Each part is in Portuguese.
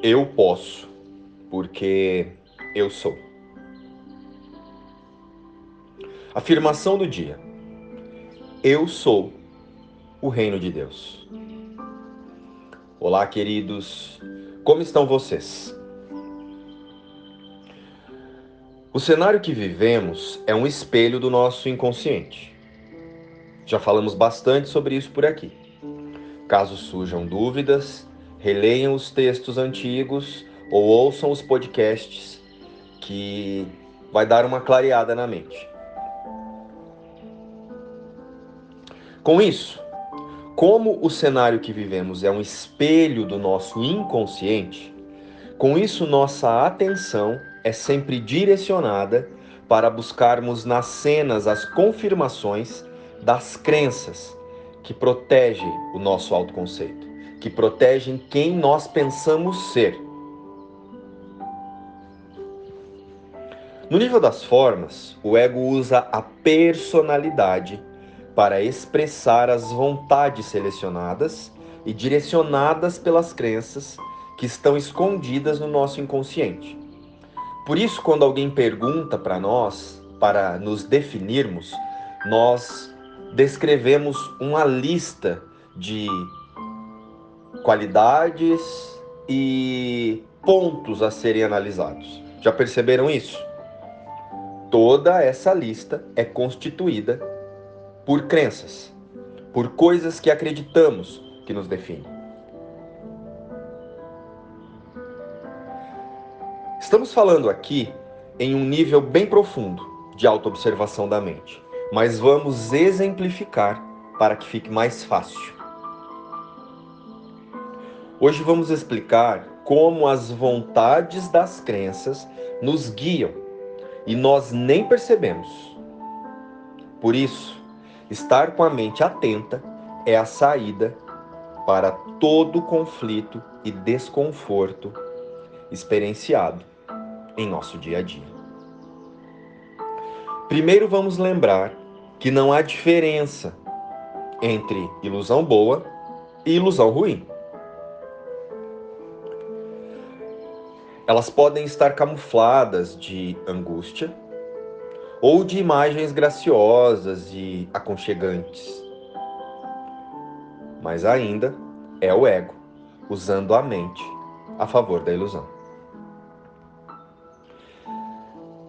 Eu posso, porque eu sou. Afirmação do dia: Eu sou o reino de Deus. Olá, queridos, como estão vocês? O cenário que vivemos é um espelho do nosso inconsciente. Já falamos bastante sobre isso por aqui. Caso surjam dúvidas, releiam os textos antigos ou ouçam os podcasts que vai dar uma clareada na mente. Com isso, como o cenário que vivemos é um espelho do nosso inconsciente, com isso nossa atenção é sempre direcionada para buscarmos nas cenas as confirmações das crenças que protegem o nosso autoconceito, que protegem quem nós pensamos ser. No nível das formas, o ego usa a personalidade para expressar as vontades selecionadas e direcionadas pelas crenças que estão escondidas no nosso inconsciente. Por isso, quando alguém pergunta para nós, para nos definirmos, nós descrevemos uma lista de qualidades e pontos a serem analisados. Já perceberam isso? Toda essa lista é constituída por crenças, por coisas que acreditamos que nos definem. Estamos falando aqui em um nível bem profundo de autoobservação da mente mas vamos exemplificar para que fique mais fácil. Hoje vamos explicar como as vontades das crenças nos guiam e nós nem percebemos. Por isso, estar com a mente atenta é a saída para todo conflito e desconforto experienciado em nosso dia a dia. Primeiro vamos lembrar que não há diferença entre ilusão boa e ilusão ruim. Elas podem estar camufladas de angústia ou de imagens graciosas e aconchegantes. Mas ainda é o ego usando a mente a favor da ilusão.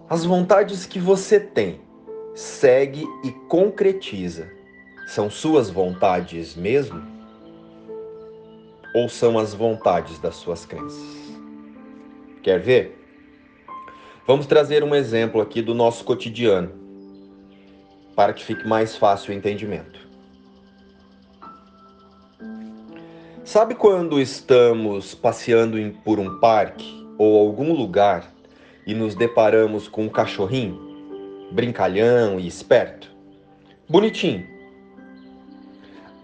As vontades que você tem, segue e concretiza, são suas vontades mesmo? Ou são as vontades das suas crenças? Quer ver? Vamos trazer um exemplo aqui do nosso cotidiano, para que fique mais fácil o entendimento. Sabe quando estamos passeando por um parque ou algum lugar e nos deparamos com um cachorrinho, brincalhão e esperto, bonitinho,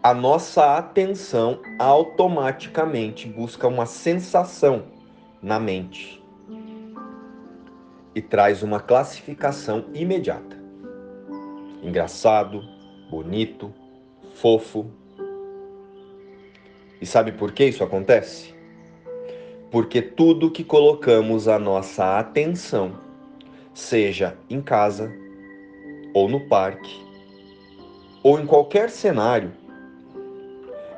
a nossa atenção automaticamente busca uma sensação na mente e traz uma classificação imediata. Engraçado, bonito, fofo. E sabe por que isso acontece? porque tudo que colocamos a nossa atenção, seja em casa, ou no parque, ou em qualquer cenário,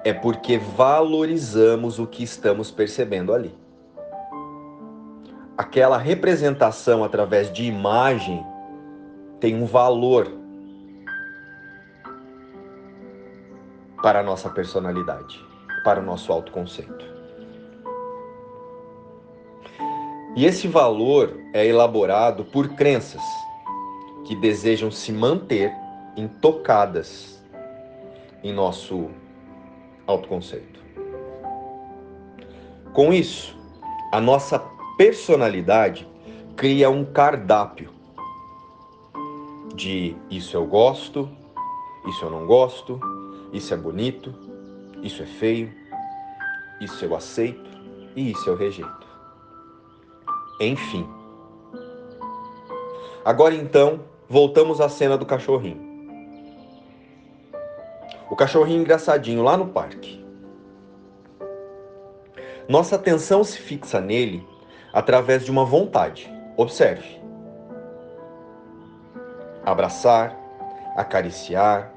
é porque valorizamos o que estamos percebendo ali. Aquela representação através de imagem tem um valor para a nossa personalidade, para o nosso autoconceito. E esse valor é elaborado por crenças que desejam se manter intocadas em nosso autoconceito. Com isso, a nossa personalidade cria um cardápio de isso eu gosto, isso eu não gosto, isso é bonito, isso é feio, isso eu aceito e isso eu rejeito. Enfim. Agora então, voltamos à cena do cachorrinho. O cachorrinho engraçadinho lá no parque. Nossa atenção se fixa nele através de uma vontade. Observe. Abraçar, acariciar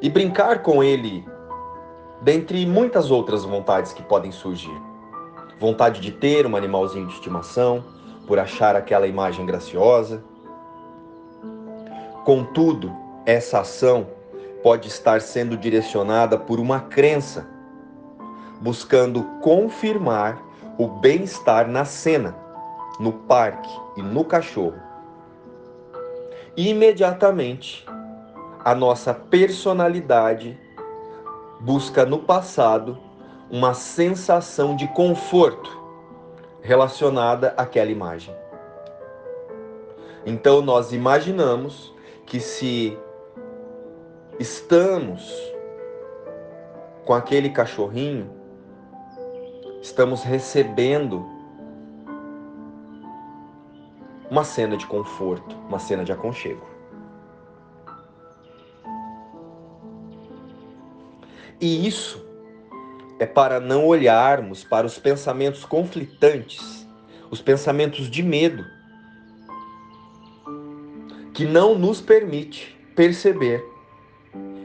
e brincar com ele, dentre muitas outras vontades que podem surgir. Vontade de ter um animalzinho de estimação, por achar aquela imagem graciosa. Contudo, essa ação pode estar sendo direcionada por uma crença, buscando confirmar o bem-estar na cena, no parque e no cachorro. E imediatamente, a nossa personalidade busca no passado uma sensação de conforto relacionada àquela imagem. Então nós imaginamos que se estamos com aquele cachorrinho, estamos recebendo uma cena de conforto, uma cena de aconchego. E isso é para não olharmos para os pensamentos conflitantes, os pensamentos de medo, que não nos permite perceber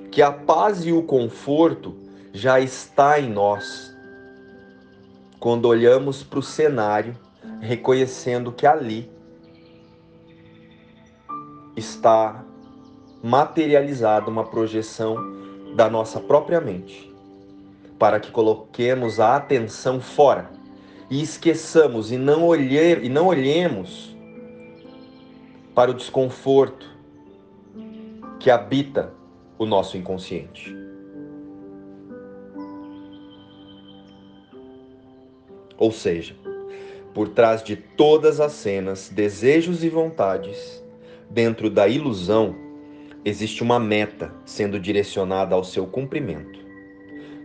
que a paz e o conforto já está em nós. Quando olhamos para o cenário, reconhecendo que ali está materializada uma projeção da nossa própria mente, para que coloquemos a atenção fora e esqueçamos e não, olhe, e não olhemos para o desconforto que habita o nosso inconsciente. Ou seja, por trás de todas as cenas, desejos e vontades, dentro da ilusão, existe uma meta sendo direcionada ao seu cumprimento: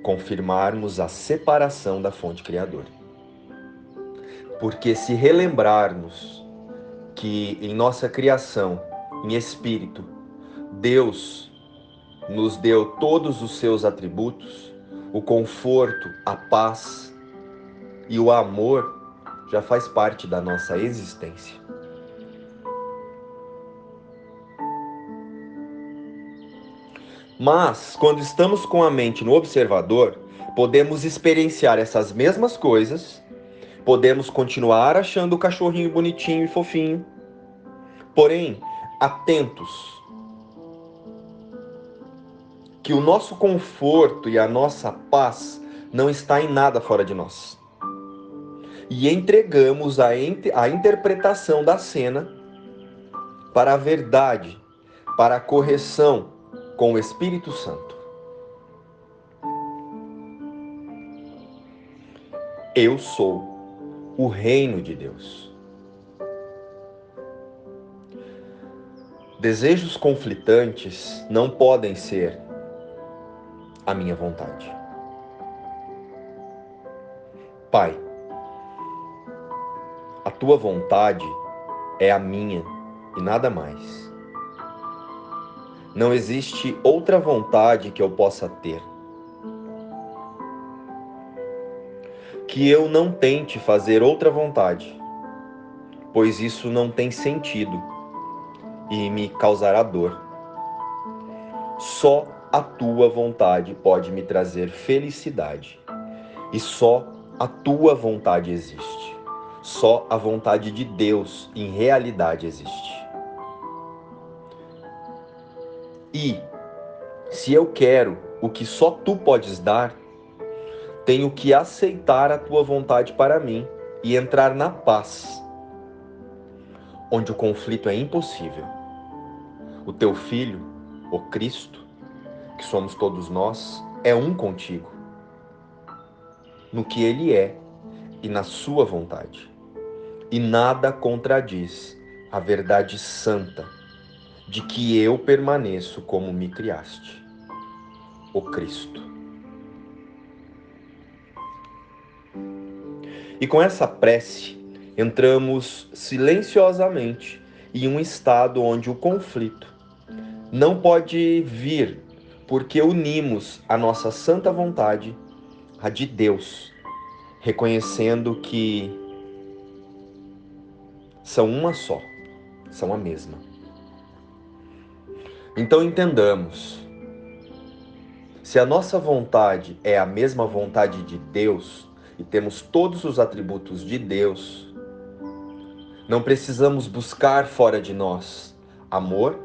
confirmarmos a separação da fonte criadora. Porque se relembrarmos que em nossa criação, em espírito, Deus nos deu todos os seus atributos, o conforto, a paz e o amor já faz parte da nossa existência. Mas, quando estamos com a mente no observador, podemos experienciar essas mesmas coisas, podemos continuar achando o cachorrinho bonitinho e fofinho, porém, atentos que o nosso conforto e a nossa paz não está em nada fora de nós. E entregamos a, a interpretação da cena para a verdade, para a correção com o Espírito Santo. Eu sou o reino de Deus. Desejos conflitantes não podem ser a minha vontade. Pai, tua vontade é a minha e nada mais. Não existe outra vontade que eu possa ter. Que eu não tente fazer outra vontade, pois isso não tem sentido e me causará dor. Só a tua vontade pode me trazer felicidade. E só a tua vontade existe. Só a vontade de Deus em realidade existe. E se eu quero o que só tu podes dar, tenho que aceitar a tua vontade para mim e entrar na paz, onde o conflito é impossível. O teu filho, o Cristo, que somos todos nós, é um contigo, no que ele é e na sua vontade. E nada contradiz a verdade santa de que eu permaneço como me criaste, o Cristo. E com essa prece, entramos silenciosamente em um estado onde o conflito não pode vir porque unimos a nossa santa vontade à de Deus reconhecendo que são uma só, são a mesma. Então entendamos, se a nossa vontade é a mesma vontade de Deus e temos todos os atributos de Deus, não precisamos buscar fora de nós amor,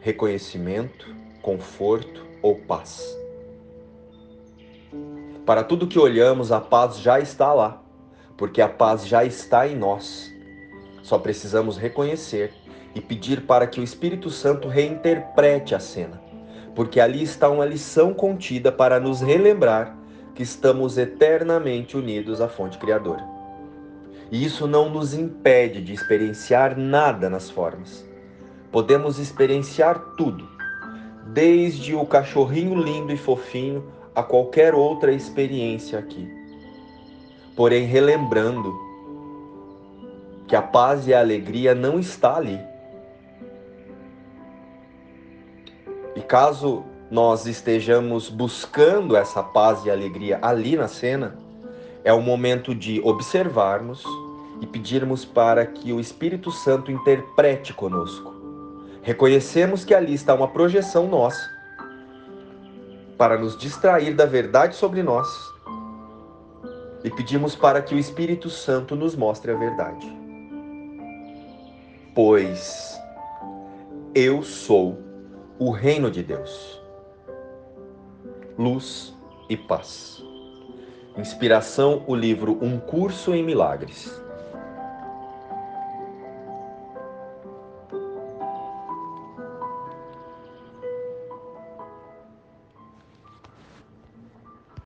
reconhecimento, conforto ou paz. Para tudo que olhamos, a paz já está lá, porque a paz já está em nós. Só precisamos reconhecer e pedir para que o Espírito Santo reinterprete a cena, porque ali está uma lição contida para nos relembrar que estamos eternamente unidos à fonte criadora. E isso não nos impede de experienciar nada nas formas. Podemos experienciar tudo, desde o cachorrinho lindo e fofinho a qualquer outra experiência aqui. Porém, relembrando que a paz e a alegria não está ali E caso nós estejamos buscando essa paz e alegria ali na cena, é o momento de observarmos e pedirmos para que o Espírito Santo interprete conosco. Reconhecemos que ali está uma projeção nossa para nos distrair da verdade sobre nós e pedimos para que o Espírito Santo nos mostre a verdade. Pois eu sou o reino de Deus. Luz e paz. Inspiração: o livro Um Curso em Milagres.